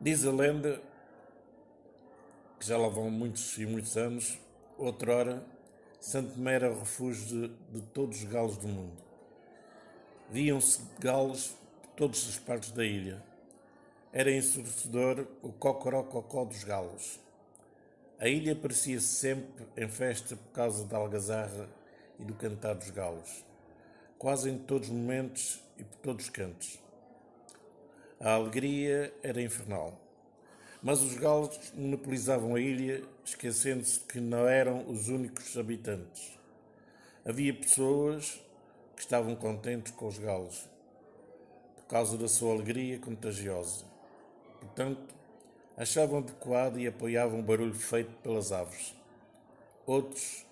Diz a lenda que já lá vão muitos e muitos anos, outrora, Santo Tomé era refúgio de, de todos os galos do mundo. Viam-se galos por todas as partes da ilha. Era ensurdecedor o cocoró-cocó dos galos. A ilha parecia sempre em festa por causa da algazarra e do cantar dos galos, quase em todos os momentos e por todos os cantos. A alegria era infernal. Mas os galos monopolizavam a ilha, esquecendo-se que não eram os únicos habitantes. Havia pessoas que estavam contentes com os galos, por causa da sua alegria contagiosa. Portanto, achavam adequado e apoiavam o barulho feito pelas aves. Outros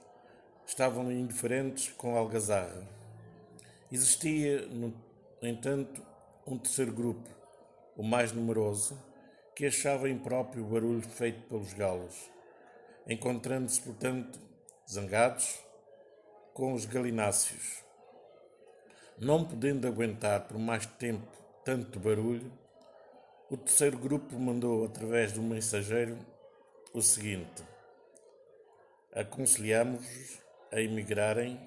estavam indiferentes com a algazarra. Existia, no entanto, um terceiro grupo, o mais numeroso, que achava impróprio o barulho feito pelos galos, encontrando-se, portanto, zangados com os galináceos. Não podendo aguentar por mais tempo tanto barulho, o terceiro grupo mandou, através do mensageiro, o seguinte: Aconselhamos-vos a emigrarem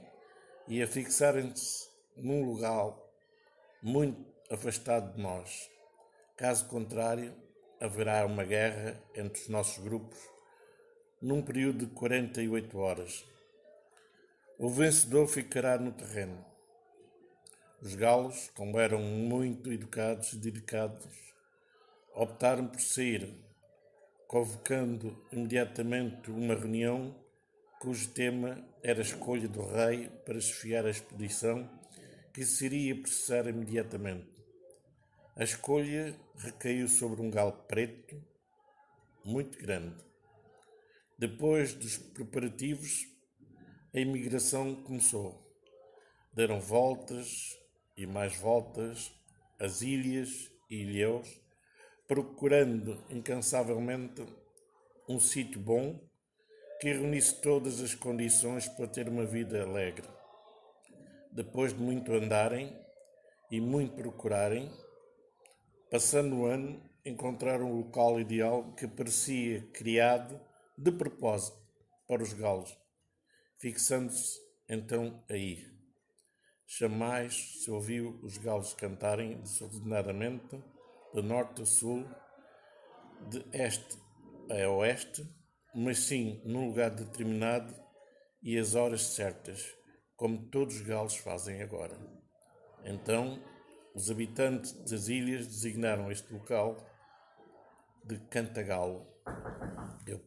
e a fixarem-se num lugar muito afastado de nós Caso contrário, haverá uma guerra entre os nossos grupos num período de 48 horas. O vencedor ficará no terreno. Os galos, como eram muito educados e dedicados, optaram por sair, convocando imediatamente uma reunião cujo tema era a escolha do rei para chefiar a expedição que se iria processar imediatamente. A escolha recaiu sobre um galo preto muito grande. Depois dos preparativos, a imigração começou. Deram voltas e mais voltas às ilhas e ilhéus, procurando incansavelmente um sítio bom que reunisse todas as condições para ter uma vida alegre. Depois de muito andarem e muito procurarem, Passando o ano, encontraram o local ideal que parecia criado de propósito para os galos, fixando-se então aí. Jamais se ouviu os galos cantarem desordenadamente, de norte a sul, de este a oeste, mas sim num lugar determinado e às horas certas, como todos os galos fazem agora. Então os habitantes das ilhas designaram este local de Cantagalo. Eu